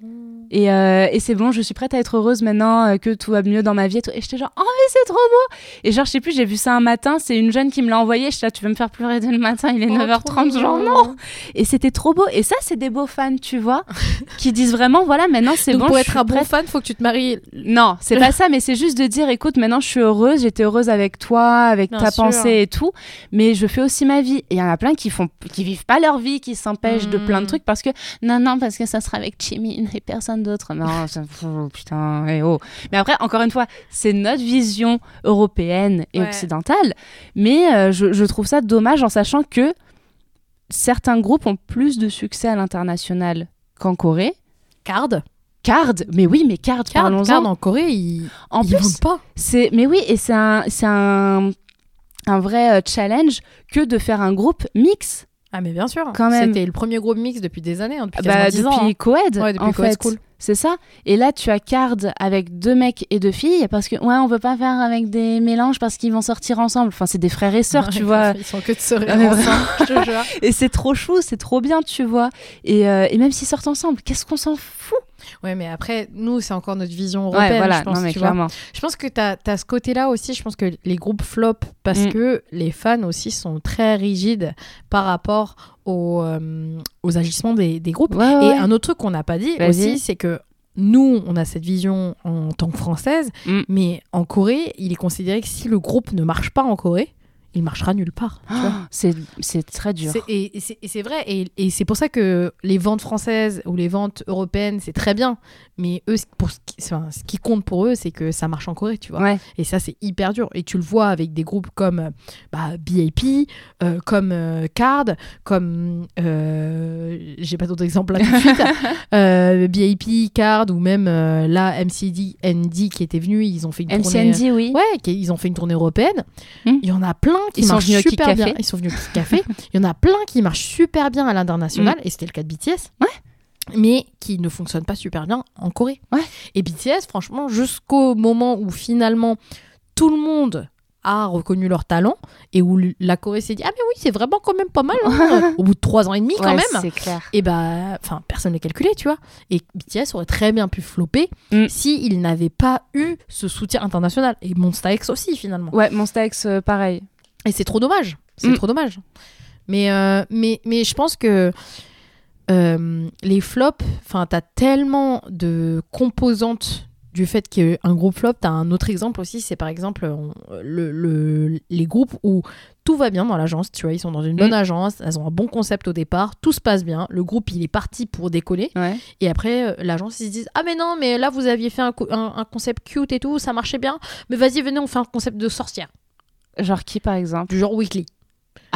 Et, euh, et c'est bon, je suis prête à être heureuse maintenant euh, que tout va mieux dans ma vie. Et, tout. Et j'étais genre, oh mais c'est trop beau Et genre, je sais plus, j'ai vu ça un matin, c'est une jeune qui me l'a envoyé. Je suis là, tu veux me faire pleurer dès le matin, il est Oh, 9h30, genre non Et c'était trop beau. Et ça, c'est des beaux fans, tu vois, qui disent vraiment, voilà, maintenant c'est bon. pour je être suis un bon prête. fan, faut que tu te maries. Non, c'est pas ça, mais c'est juste de dire, écoute, maintenant je suis heureuse, j'étais heureuse avec toi, avec Bien ta sûr. pensée et tout, mais je fais aussi ma vie. Et il y en a plein qui font, qui vivent pas leur vie, qui s'empêchent de plein de trucs parce que non, non, parce que ça sera avec Jimin et personne d'autre. Non, ça, pff, putain, eh oh. Mais après, encore une fois, c'est notre vision européenne et Ouais. occidentale, mais euh, je, je trouve ça dommage en sachant que certains groupes ont plus de succès à l'international qu'en Corée. Card. Card, mais oui, mais Card, Card, parlons-en. Card en Corée, ils, En ils plus, pas. c'est, mais oui, et c'est un, c'est un, un vrai euh, challenge que de faire un groupe mix. Ah mais bien sûr. Quand même. C'était le premier groupe mix depuis des années, hein, depuis Bah, quasiment 10 depuis ans. hein. Coed, Ouais, depuis en Coed fait. School. C'est ça. Et là, tu as Card avec deux mecs et deux filles parce que, ouais, on veut pas faire avec des mélanges parce qu'ils vont sortir ensemble. Enfin, c'est des frères et sœurs, tu vois. Ils sont que de jure. Et c'est trop chou, c'est trop bien, tu vois. Et, euh, et même s'ils sortent ensemble, qu'est-ce qu'on s'en fout Ouais, mais après, nous, c'est encore notre vision européenne, Ouais, voilà. je pense, non, mais tu vois. clairement. Je pense que tu as, ce côté-là aussi. Je pense que les groupes flop parce Mm. que les fans aussi sont très rigides par rapport aux, euh, aux agissements des, des groupes. Ouais, Et un autre truc qu'on n'a pas dit aussi, c'est que nous, on a cette vision en tant que française, Mm. mais en Corée, il est considéré que si le groupe ne marche pas en Corée, il marchera nulle part. Ah, c'est, très dur. Et, et c'est- vrai, et, et c'est pour ça que les ventes françaises ou les ventes européennes, c'est très bien. Mais eux, pour enfin, ce qui compte pour eux, c'est que ça marche en Corée, tu vois. Ouais. Et ça, c'est hyper dur. Et tu le vois avec des groupes comme bah, BAP, euh, comme euh, Card, comme. euh, J'ai pas d'autres exemples là tout de suite. BAP, Card, ou même là, MCD, ND qui était venu, ils ont fait une tournée. MCND, oui. Ouais, qui- ils ont fait une tournée européenne. Hmm. Il y en a plein qui Ils sont marchent venus super Café. bien. Ils sont venus au Café. Il y en a plein qui marchent super bien à l'international, et c'était le cas de BTS. Ouais. Mais qui ne fonctionnent pas super bien en Corée. Ouais. Et BTS, franchement, jusqu'au moment où finalement tout le monde a reconnu leur talent et où la Corée s'est dit ah mais oui c'est vraiment quand même pas mal hein, au bout de trois ans et demi quand Ouais, même C'est clair. et bah enfin personne n'est calculé tu vois et BTS aurait très bien pu flopper Mm. si il n'avait pas eu ce soutien international et Monsta X aussi finalement Ouais, Monsta X, euh, pareil. et c'est trop dommage c'est Mm. trop dommage mais euh, mais mais je pense que euh, les flops enfin t'as tellement de composantes du fait qu'un groupe flop, t'as un autre exemple aussi, c'est par exemple on- le, le- les groupes où tout va bien dans l'agence, tu vois, ils sont dans une bonne Mm. agence, elles ont un bon concept au départ, tout se passe bien, le groupe il est parti pour décoller, Ouais. et après euh, l'agence ils se disent ah mais non mais là vous aviez fait un, co- un- un concept cute et tout, ça marchait bien, mais vas-y venez on fait un concept de sorcière, Genre qui, par exemple? Du genre weekly.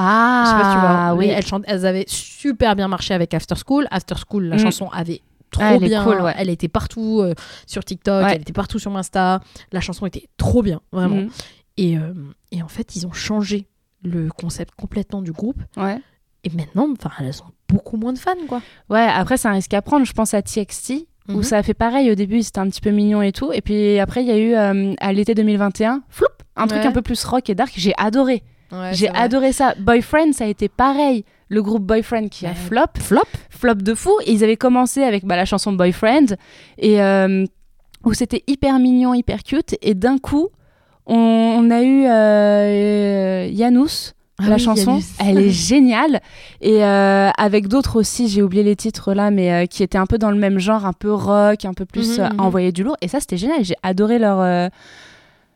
Ah, Je sais pas si tu vois. oui. Elles, chantent- elles avaient super bien marché avec After School. After School, la Mm. chanson avait trop Ah, elle bien. cool, ouais. Elle était partout euh, sur TikTok, Ouais. elle était partout sur Insta. La chanson était trop bien, vraiment. Mhm. Et, euh, et en fait, ils ont changé le concept complètement du groupe. Ouais. Et maintenant, enfin, elles ont beaucoup moins de fans, quoi. Ouais, après, c'est un risque à prendre. Je pense à TXT, où Mhm. ça a fait pareil. Au début, c'était un petit peu mignon et tout. Et puis après, il y a eu, euh, à l'été 2021, floup, un truc un peu plus rock et dark. J'ai adoré. Ouais, J'ai adoré ça. Boyfriend, ça a été pareil. Le groupe Boyfriend qui a Ouais. flop. Flop Flop de fou. Et ils avaient commencé avec bah, la chanson Boyfriend. Et euh, où c'était hyper mignon, hyper cute. Et d'un coup, on, on a eu euh, Janus. Ah la oui, chanson, elle est géniale. Et euh, avec d'autres aussi, j'ai oublié les titres là, mais euh, qui étaient un peu dans le même genre, un peu rock, un peu plus euh, mhm. envoyer du lourd. Et ça, c'était génial. J'ai adoré leur, euh,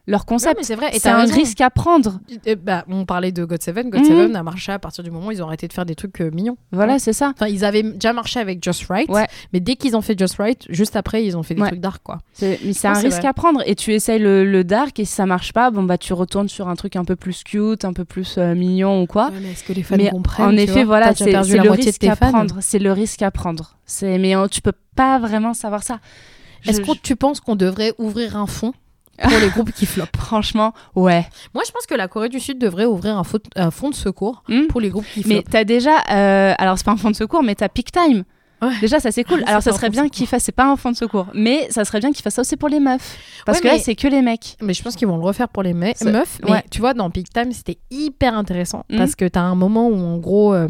leur concept. c'est vrai. C'est un raison. risque à prendre. Eh bah, on parlait de God Seven. God Mhm. Seven a marché à partir du moment où ils ont arrêté de faire des trucs euh, mignons. Voilà, c'est ça. Enfin, ils avaient déjà marché avec Just Right, Ouais. mais dès qu'ils ont fait Just Right, juste après, ils ont fait des trucs dark, quoi. C'est, mais c'est un risque vrai. à prendre. Et tu essayes le, le dark, et si ça marche pas, bon bah tu retournes sur un truc un peu plus cute, un peu plus euh, mignon ou quoi. Mais est-ce que les fans mais comprennent en effet, voilà, c'est, c'est le risque à prendre. C'est le risque à prendre. C'est, mais euh, tu peux pas vraiment savoir ça. Est-ce que tu penses qu'on devrait ouvrir un fonds pour les groupes qui flopent Franchement, ouais. Moi, je pense que la Corée du Sud devrait ouvrir un, fo- un fonds de secours Hmm. pour les groupes qui Mais flopent. t'as déjà, euh, alors c'est pas un fonds de secours, mais t'as Peak Time. Ouais. Déjà, ça c'est cool. C'est alors ça serait bien qu'ils fassent, c'est pas un fonds de secours, mais ça serait bien qu'ils fassent ça aussi pour les meufs. Parce Ouais, que là, c'est que les mecs. Mais je pense qu'ils vont le refaire pour les me- meufs. Mais ouais. tu vois, dans Peak Time, c'était hyper intéressant Mhm. parce que t'as un moment où, en gros, euh,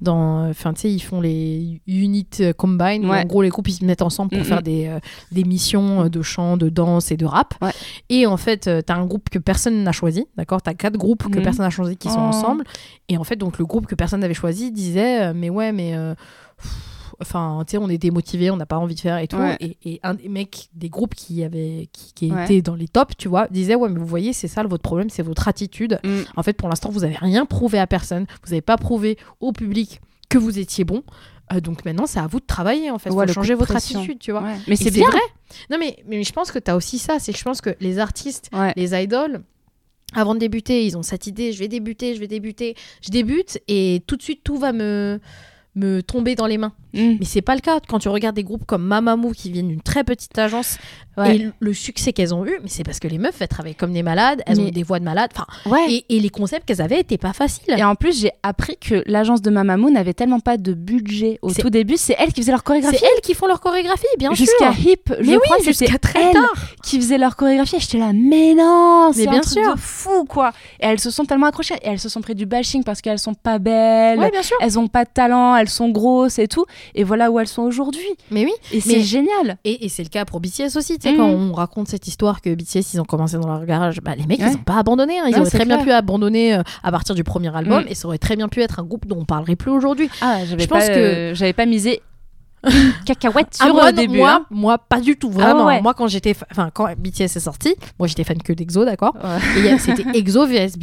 dans, enfin, tu sais, ils font les unit euh, combine. où, en gros, les groupes ils se mettent ensemble pour faire des, euh, des missions de chant, de danse et de rap. Et en fait, t'as un groupe que personne n'a choisi. D'accord, t'as quatre groupes que Mhm. personne n'a choisi qui sont Oh. ensemble. Et en fait, donc le groupe que personne n'avait choisi disait, mais ouais, mais euh, pff, Enfin, tu sais, on était motivés, on n'a pas envie de faire et tout. Ouais. Et, et un des mecs des groupes qui avait, qui, qui Ouais. était dans les tops, tu vois, disait ouais, mais vous voyez, c'est ça votre problème, c'est votre attitude. Mm. En fait, pour l'instant, vous avez rien prouvé à personne, vous n'avez pas prouvé au public que vous étiez bon. Euh, donc maintenant, c'est à vous de travailler en fait, Ouais, faut changer votre pression. attitude, tu vois. Ouais. Mais c'est vrai. Non mais, mais je pense que tu as aussi ça, c'est que je pense que les artistes, Ouais. les idoles, avant de débuter, ils ont cette idée, je vais débuter, je vais débuter, je débute et tout de suite tout va me me tomber dans les mains. Mm. Mais c'est pas le cas quand tu regardes des groupes comme Mamamoo qui viennent d'une très petite agence Ouais. et le succès qu'elles ont eu, mais c'est parce que les meufs elles travaillent comme des malades, elles Mais- ont des voix de malades, Ouais. et, et les concepts qu'elles avaient étaient pas faciles. Et en plus, j'ai appris que l'agence de Mamamoo n'avait tellement pas de budget au C'est- tout début. C'est elle qui faisait leur C'est chorégraphie. elles qui font leur chorégraphie, bien sûr. Jusqu'à Hip, je Mais crois oui, que c'était jusqu'à très tard. qui faisait leur chorégraphie. Et J'étais là, mais non, c'est Mais un bien truc sûr. de fou, quoi. Et elles se sont tellement accrochées. Et elles se sont pris du bashing parce qu'elles sont pas belles. Ouais, bien sûr. Elles ont pas de talent, elles sont grosses et tout. Et voilà où elles sont aujourd'hui. Mais oui. Et c'est Mais- génial. Et, et c'est le cas pour BTS aussi, tu sais, Mhm. quand on raconte cette histoire que BTS, ils ont commencé dans leur garage, bah, les mecs, Ouais. ils ont pas abandonné, hein. ils Ouais, auraient très bien pu abandonner euh, à partir du premier album, Mhm. et ça aurait très bien pu être un groupe dont on parlerait plus aujourd'hui. Ah, Je pense que- euh, j'avais pas misé cacahuète Ah, sur moi, le non, début. moi, hein. moi, pas du tout, vraiment. ouais. Moi, quand j'étais, enfin, quand BTS est sorti, moi, j'étais fan que d'EXO, d'accord Ouais. Et C'était EXO vs.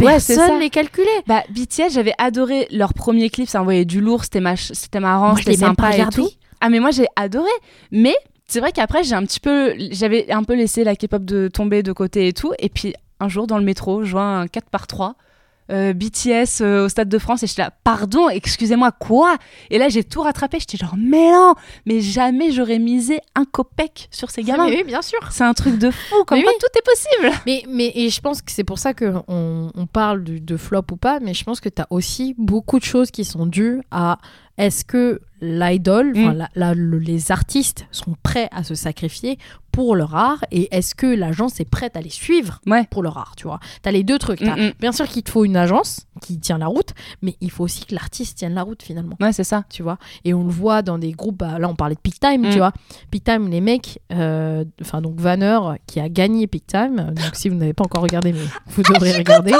Ouais, c'est Personne ça. les calculait. Bah, BTS, j'avais adoré leur premier clip, ça envoyait du lourd, c'était mach- c'était marrant, c'était sympa et tout. Ah, mais moi j'ai adoré. Mais c'est vrai qu'après, j'ai un petit peu. J'avais un peu laissé la K-pop de tomber de côté et tout. Et puis un jour, dans le métro, je vois un 4 par 3 euh, BTS euh, au Stade de France et j'étais là, pardon, excusez-moi, quoi? Et là, j'ai tout rattrapé. J'étais genre, mais non, mais jamais j'aurais misé un copec sur ces gamins. Mais oui, bien sûr. C'est un truc de fou, comme Mais quoi oui. tout est possible? Mais, mais et je pense que c'est pour ça qu'on on parle de, de flop ou pas, mais je pense que tu as aussi beaucoup de choses qui sont dues à est-ce que l'idol, Mm. les artistes sont prêts à se sacrifier pour leur art et est-ce que l'agence est prête à les suivre Ouais. pour leur art, tu vois? Tu as les deux trucs. T'as- Mm, mm. Bien sûr qu'il te faut une agence qui tient la route, mais il faut aussi que l'artiste tienne la route finalement Ouais, c'est ça. tu vois? Et on le voit dans des groupes, bah, là on parlait de Peak Time, tu vois? Peak Time, les mecs, euh, enfin donc Vanner qui a gagné Peak Time, euh, donc si vous n'avez pas encore regardé, mais vous devrez regarder.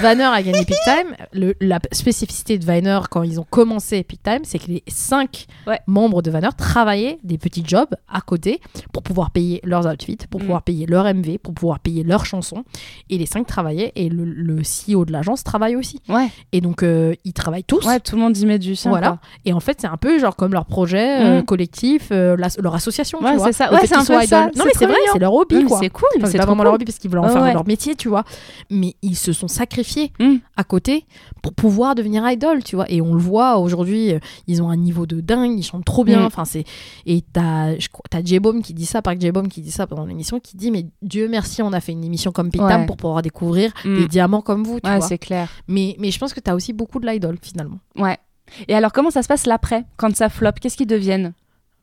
Vanner a gagné Peak Time. Le- la spécificité de Vanner quand ils ont commencé Peak Time, c'est que les cinq Ouais. membres de Vanner travaillaient des petits jobs à côté pour pouvoir payer leurs outfits, pour Mm. pouvoir payer leur MV, pour pouvoir payer leurs chansons. Et les cinq travaillaient et le, le CEO de l'agence travaille aussi. Ouais, Et donc euh, ils travaillent tous. ouais, tout le monde y met du sien. Voilà. quoi. Et en fait, c'est un peu genre comme leur projet euh, Mm. collectif, euh, la- leur association, Ouais, c'est ça. Ouais, c'est un peu ça. Non, mais c'est vrai, c'est leur hobby, Mm. C'est cool, Enfin, c'est pas vraiment leur hobby parce qu'ils veulent en faire ouais. leur métier, tu vois. Mais ils se sont sacrifiés sacrifié à côté pour pouvoir devenir idol, tu vois. Et on le voit aujourd'hui, ils ont un niveau de dingue, ils chantent trop bien. Mm. Enfin, c'est et t'as t'as J-Bomb qui dit ça, Park J-Bomb qui dit ça pendant l'émission, qui dit mais Dieu merci, on a fait une émission comme Pitam Ouais. pour pouvoir découvrir Mm. des diamants comme vous, tu Ouais, c'est clair. Mais mais je pense que t'as aussi beaucoup de l'idol finalement. Ouais. Et alors, comment ça se passe l'après, quand ça flop Qu'est-ce qu'ils deviennent?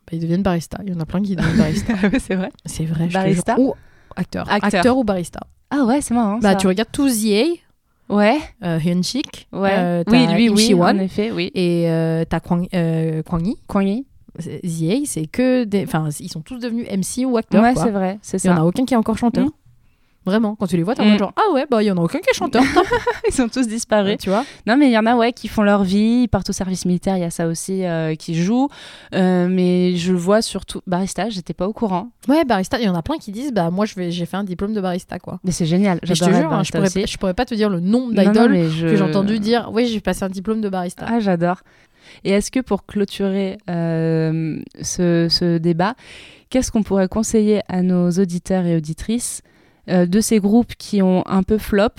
Bah, ils deviennent barista. Il y en a plein qui deviennent barista. C'est vrai. c'est vrai. Barista? Ou acteur. Acteur. acteur. ou barista. Ah ouais, c'est marrant. Bah ça. tu regardes tous Ouais, euh, Hyunchik, ouais. euh, oui, lui, Im oui, en effet, oui. et euh, t'as Kwang, euh, Kwang Yi. Kwang Yi C'est- ZA, c'est que des. Enfin, ils sont tous devenus MC ou acteurs. Ouais, c'est vrai, c'est Il y en ça. a aucun qui est encore chanteur. Mm. Vraiment, quand tu les vois, t'es en Mm. mode genre Ah ouais, bah il y en a aucun qui est chanteur. Ils sont tous disparus. tu vois Non, mais il y en a, ouais, qui font leur vie, ils partent au service militaire, il y a ça aussi euh, qui joue. Euh, mais je vois surtout. Barista, j'étais pas au courant. Ouais, barista, il y en a plein qui disent Bah moi je vais, j'ai fait un diplôme de barista quoi. Mais c'est génial. Je te jure, hein, je, pourrais, je pourrais pas te dire le nombre d'idoles je- que j'ai entendu dire Oui, j'ai passé un diplôme de barista. Ah, j'adore. Et est-ce que pour clôturer euh, ce, ce débat, qu'est-ce qu'on pourrait conseiller à nos auditeurs et auditrices de ces groupes qui ont un peu flop,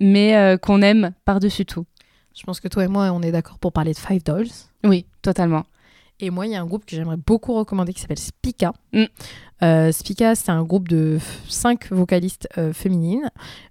mais euh, qu'on aime par-dessus tout Je pense que toi et moi, on est d'accord pour parler de Five Dolls. Oui, totalement. Et moi, il y a un groupe que j'aimerais beaucoup recommander qui s'appelle Spika. Mm. Euh, Spika, c'est un groupe de cinq vocalistes euh, féminines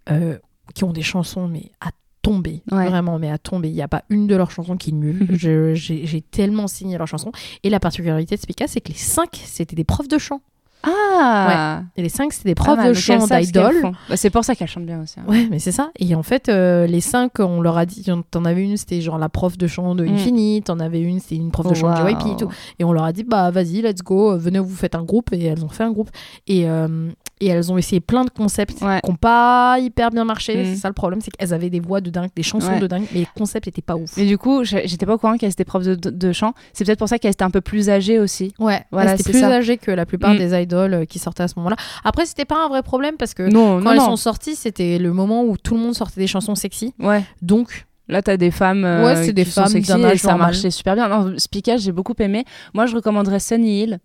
euh, qui ont des chansons, mais à tomber. Ouais. Vraiment, mais à tomber. Il n'y a pas une de leurs chansons qui est nulle. J'ai tellement signé leurs chansons. Et la particularité de Spika, c'est que les cinq, c'était des profs de chant. Ah Et les cinq, c'était des profs mal, de chant qu'elles d'idol. Bah, c'est pour ça qu'elle chante bien aussi. hein. Ouais, mais c'est ça. Et en fait, euh, les cinq, on leur a dit, t'en avais une, c'était genre la prof de chant de Mm. Infinite, t'en avais une, c'était une prof de chant de. JYP et tout. Et on leur a dit, bah vas-y, let's go, venez, vous faites un groupe. Et elles ont fait un groupe. Et, euh, et elles ont essayé plein de concepts Ouais. qui n'ont pas hyper bien marché. Mm. C'est ça le problème, c'est qu'elles avaient des voix de dingue, des chansons Ouais. de dingue, mais les concepts étaient pas ouf. Mais du coup, j'étais pas au courant qu'elle était prof de, de- de chant. C'est peut-être pour ça qu'elle était un peu plus âgée aussi. Ouais, Voilà, elles étaient plus ça. âgées que la plupart Mm. des idoles euh, qui sortaient à ce moment-là. Après, c'était pas un vrai problème parce que Non, quand non, elles non. sont sorties, c'était le moment où tout le monde sortait des chansons sexy. Ouais. Donc, Là, t'as des femmes. euh, Ouais, c'est des qui sont femmes sexy d'un et ça marchait super bien. Non, Speakage, j'ai beaucoup aimé. Moi, je recommanderais Sunny Hill.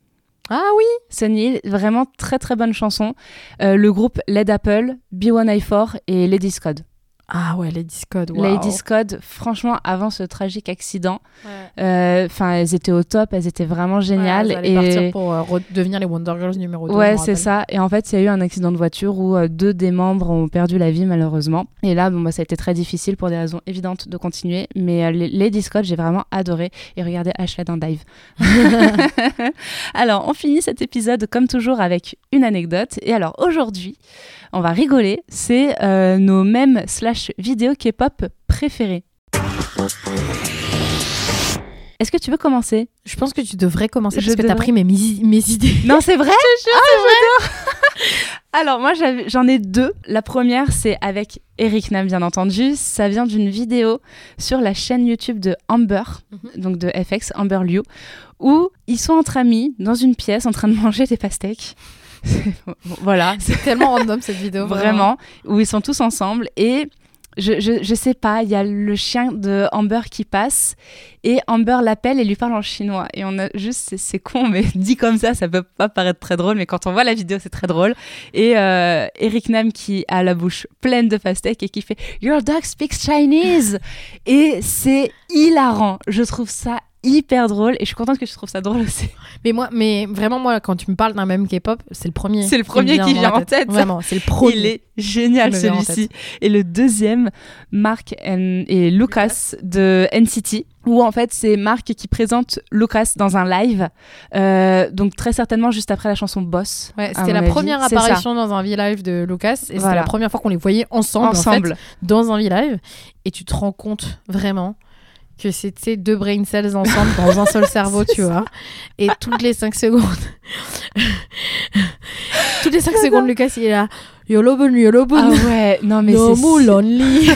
Ah oui, Sunny Hill, vraiment très très bonne chanson. Euh, le groupe Led Apple, B1I4 et Lady Scott. Ah ouais, les Discord. wow. Lady Scott, franchement, avant ce tragique accident, euh, enfin, elles étaient au top, elles étaient vraiment géniales. Ouais, elles allaient et partir pour euh, redevenir les Wonder Girls numéro 2. Ouais, c'est ça. Et en fait, il y a eu un accident de voiture où euh, deux des membres ont perdu la vie malheureusement. Et là, bon, bah, ça a été très difficile pour des raisons évidentes de continuer. Mais euh, les- Lady Scott, j'ai vraiment adoré. Et regardez Ashley dans Dive. alors, on finit cet épisode comme toujours avec une anecdote. Et alors aujourd'hui, on va rigoler. C'est euh, nos mèmes slash vidéos K-pop préférés. Est-ce que tu veux commencer? Je pense que tu devrais commencer Je parce que t'as pris mes, idées. Non, c'est vrai? Ah, j'adore Alors, moi, j'en ai deux. La première, c'est avec Eric Nam, bien entendu. Ça vient d'une vidéo sur la chaîne YouTube de Amber, donc de FX, Amber Liu, où ils sont entre amis dans une pièce en train de manger des pastèques. Bon, voilà, C'est tellement random cette vidéo. vraiment, où ils sont tous ensemble et je, sais pas, il y a le chien de Amber qui passe et Amber l'appelle et lui parle en chinois. Et on a juste c'est- c'est con mais dit comme ça ça peut pas paraître très drôle mais quand on voit la vidéo c'est très drôle. Et euh, Eric Nam qui a la bouche pleine de pastèques et qui fait Your dog speaks Chinese. Et c'est hilarant, je trouve ça hyper drôle et je suis contente que tu trouves ça drôle aussi. Mais moi, mais vraiment moi, quand tu me parles d'un même K-pop, c'est le premier. C'est le premier qui vient en tête. Vraiment, c'est le premier. Il est génial celui-ci. Et le deuxième, Marc and- et Lucas de NCT, où en fait c'est Marc qui présente Lucas dans un live, euh, donc très certainement juste après la chanson Boss. Ouais, c'était la avis. première apparition dans un V-Live de Lucas et c'était Voilà. la première fois qu'on les voyait ensemble, en fait, ensemble. dans un V-Live et tu te rends compte vraiment que c'était deux brain cells ensemble dans un seul cerveau, tu vois. Et toutes les 5 secondes toutes les 5 secondes Lucas il est là Yolobun Ah Yolobun ouais, non mais 너무 c'est lonely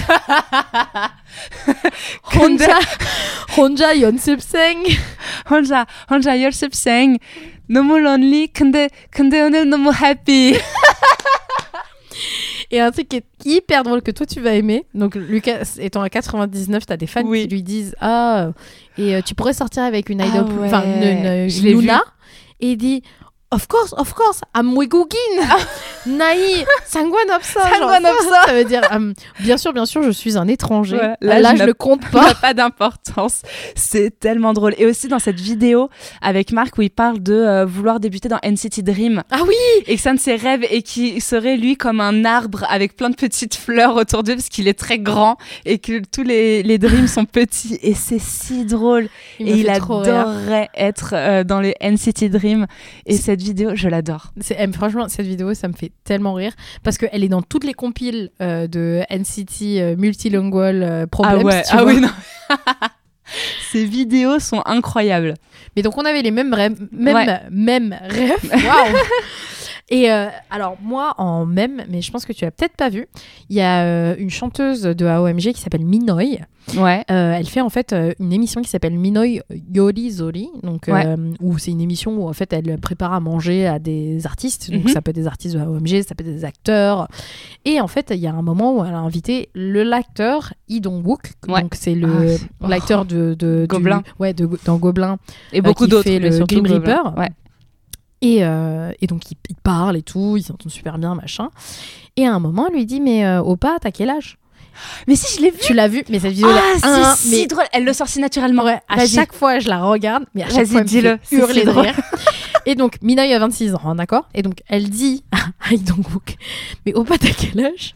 혼자 혼자 연습생 혼자 혼자 연습생 너무 lonely 근데 근데 오늘 너무 happy. Et un truc qui est hyper drôle que toi tu vas aimer. Donc Lucas étant à 99, t'as des fans Oui. qui lui disent ah et euh, tu pourrais sortir avec une idol, Ah plus- enfin ouais. une, Luna. vu? Et il dit Of course, of course, ah. Naï Ça veut dire, euh, bien sûr, bien sûr, je suis un étranger. Là, je ne compte pas. pas d'importance. C'est tellement drôle. Et aussi dans cette vidéo avec Marc où il parle de euh, vouloir débuter dans NCT Dream. Ah oui Et que c'est un de ses rêves et qui serait lui comme un arbre avec plein de petites fleurs autour d'eux parce qu'il est très grand et que tous les, les dreams sont petits. Et c'est si drôle. Et il adorerait être euh, dans les NCT Dream. Et c'est cette vidéo, je l'adore. Eh, franchement, cette vidéo, ça me fait tellement rire parce qu'elle est dans toutes les compiles euh, de NCT euh, Multilingual euh, Problems. ah ouais, ah oui, non. Ces vidéos sont incroyables. Mais donc on avait les mêmes rêves, même, Ouais. même rêves. Waouh. Et euh, alors moi en même, mais je pense que tu as peut-être pas vu, il y a euh, une chanteuse de AOMG qui s'appelle Minoy. Ouais. Euh, elle fait en fait une émission qui s'appelle Minoy Yori Zori, donc Ouais. où c'est une émission où en fait elle prépare à manger à des artistes, donc Mhm. ça peut être des artistes de AOMG, ça peut être des acteurs. Et en fait il y a un moment où elle a invité le l'acteur Lee Dong-wook, Ouais. donc c'est le Ah, l'acteur de, de du- Gobelin. ouais de dans Gobelin Et beaucoup qui d'autres. le Grim. Reaper. Ouais. Et, euh, et donc, il, il parle et tout, ils s'entendent super bien, machin. Et à un moment, elle lui dit Mais euh, Opa, t'as quel âge? Mais si, je l'ai vu. Tu l'as vu Mais cette vidéo, Ah, un- c'est mais si drôle. Elle le sort si naturellement. ouais, à chaque fois, je la regarde, mais à chaque Vas-y, fois, elle me hurler de rire. Et donc, Mina, il a 26 ans, hein, d'accord? Et donc, elle dit à Lee Dong-wook Mais Opa, t'as quel âge?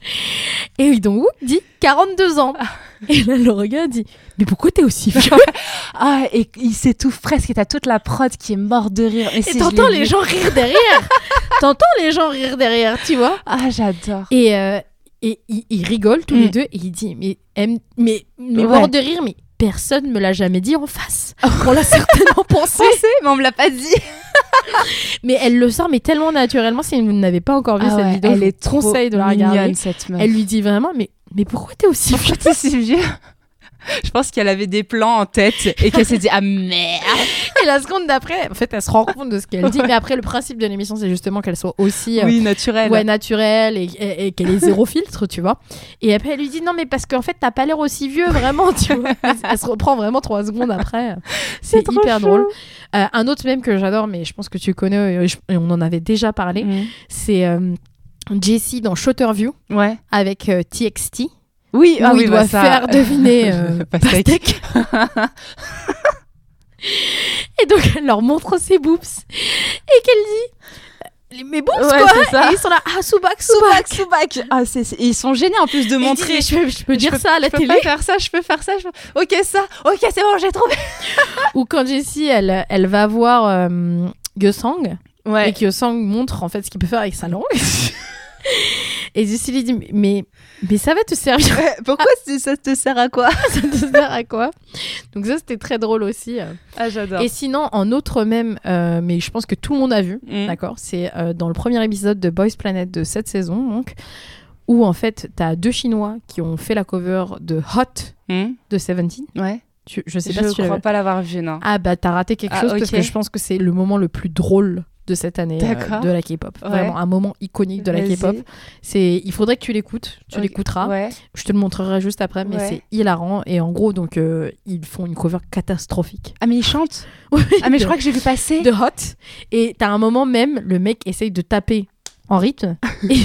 Et Lee Dong-wook dit 42 ans. Et là, le regard dit Mais pourquoi t'es aussi vieux? Ah, et il s'étouffe presque. Et t'as toute la prod qui est morte de rire. Mais Et si, t'entends les gens rire derrière T'entends les gens rire derrière, tu vois? Ah, j'adore. Et, euh, et ils rigolent tous les Mm. deux et il dit mais mais mais Ouais. mort de rire mais personne me l'a jamais dit en face. On l'a certainement pensé, mais on me l'a pas dit. mais elle le sort mais tellement naturellement si vous n'avez pas encore vu Ah cette ouais, vidéo, elle je est vous conseille de la regarder. mignonne, cette meuf. Elle lui dit vraiment mais mais pourquoi t'es aussi vieux? Je pense qu'elle avait des plans en tête et qu'elle s'est dit ah merde. Et la seconde d'après, en fait, elle se rend compte de ce qu'elle dit. Mais après, le principe de l'émission, c'est justement qu'elle soit aussi euh, Oui, naturel. ouais, naturelle et, et- et qu'elle ait zéro filtre, tu vois. Et après, elle lui dit non, mais parce qu'en fait, t'as pas l'air aussi vieux, vraiment, tu vois. Elle se reprend vraiment trois secondes après. C'est hyper drôle. Euh, un autre même que j'adore, mais je pense que tu connais, euh, et on en avait déjà parlé, Mm. c'est euh, Jessie dans Shooterview Ouais. avec TXT, Oui, ah oui, il bah doit ça- faire deviner euh, Pastèque. Pastèque. et donc, elle leur montre ses boobs et qu'elle dit Mes boobs, Ouais, quoi ça. Et ils sont là, ah, Soubak, Soubak. Soubak. Ah, c'est, c'est- Ils sont gênés en plus de Et montrer. dit, je peux, je peux dire ça à la je peux télé faire ça, je peux faire ça. Je peux- Ok, ça. Ok, c'est bon, j'ai trouvé. Ou quand Jessie, elle, elle va voir euh, Gyosang et Ouais. que montre en fait ce qu'il peut faire avec sa langue. et Jessie lui dit mais, mais ça va te servir Pourquoi ça te sert à quoi Ça te sert à quoi Donc ça, c'était très drôle aussi. Ah, j'adore. Et sinon, en autre même, euh, mais je pense que tout le monde a vu, Mm. d'accord C'est euh, dans le premier épisode de Boys Planet de cette saison, donc, où en fait, t'as deux Chinois qui ont fait la cover de Hot Hmm de Seventeen. Ouais. Tu- je sais Je pas si tu l'as crois pas l'avoir vu, non. Ah bah t'as raté quelque Ah, chose parce que je pense que c'est le moment le plus drôle de cette année euh, de la K-pop. Ouais. Vraiment un moment iconique de la. K-pop. C'est, il faudrait que tu l'écoutes. Tu l'écouteras. Ouais. Je te le montrerai juste après, mais Ouais. c'est hilarant. Et en gros, donc euh, ils font une cover catastrophique. Ah, mais il chante Ah, mais je crois que j'ai vu passer. de Hot. Et t'as un moment même, le mec essaye de taper en rythme. et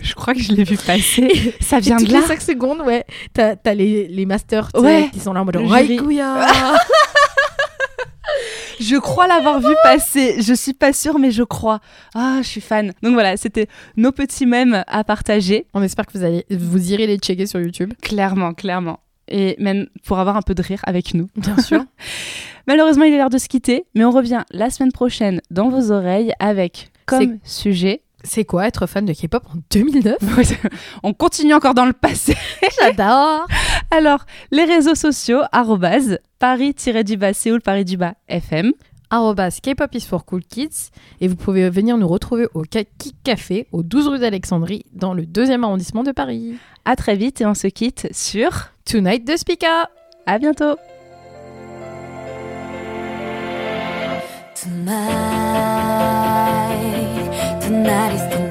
Je crois que je l'ai vu passer. Ça Et vient de là les 5 secondes, ouais, t'as as les, les masters Ouais. qui sont là en mode. Raikuya Je crois l'avoir vu passer. Je suis pas sûre, mais je crois. Ah, je suis fan. Donc voilà, c'était nos petits mèmes à partager. On espère que vous, allez, vous irez les checker sur YouTube. Clairement, clairement. Et même pour avoir un peu de rire avec nous. Bien sûr. Malheureusement, il est l'heure de se quitter, mais on revient la semaine prochaine dans vos oreilles avec comme sujet. C'est quoi être fan de K-pop en 2009 on continue encore dans le passé. J'adore Alors, les réseaux sociaux, arrobase, Paris-du-bas, Séoul, Paris-du-bas, FM. arrobas K-pop is for cool kids et vous pouvez venir nous retrouver au Kaki Café au 12 rue d'Alexandrie dans le deuxième arrondissement de Paris. À très vite et on se quitte sur. Tonight de Spica À bientôt! Tonight, tonight is the